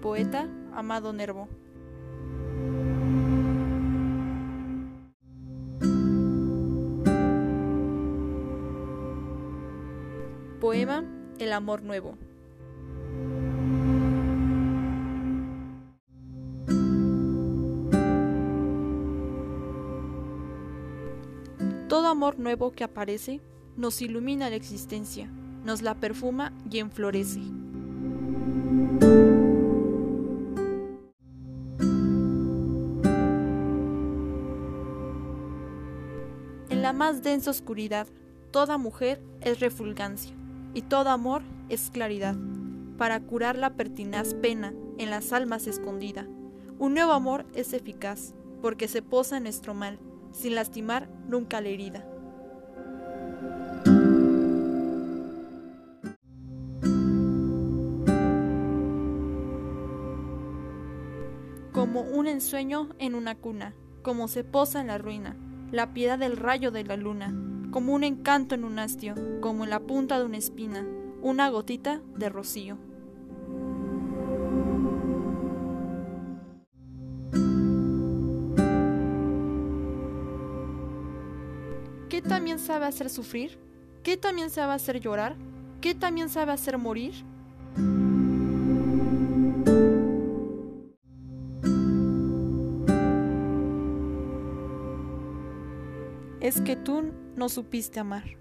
Poeta Amado Nervo. Poema El amor nuevo. Todo amor nuevo que aparece nos ilumina la existencia, nos la perfuma y enflorece. En la más densa oscuridad, toda mujer es refulgancia y todo amor es claridad, para curar la pertinaz pena en las almas escondida. Un nuevo amor es eficaz, porque se posa en nuestro mal, sin lastimar nunca la herida. Como un ensueño en una cuna, como se posa en la ruina, la piedad del rayo de la luna, como un encanto en un hastio, como en la punta de una espina, una gotita de rocío. ¿Qué también sabe hacer sufrir? ¿Qué también sabe hacer llorar? ¿Qué también sabe hacer morir? Es que tú no supiste amar.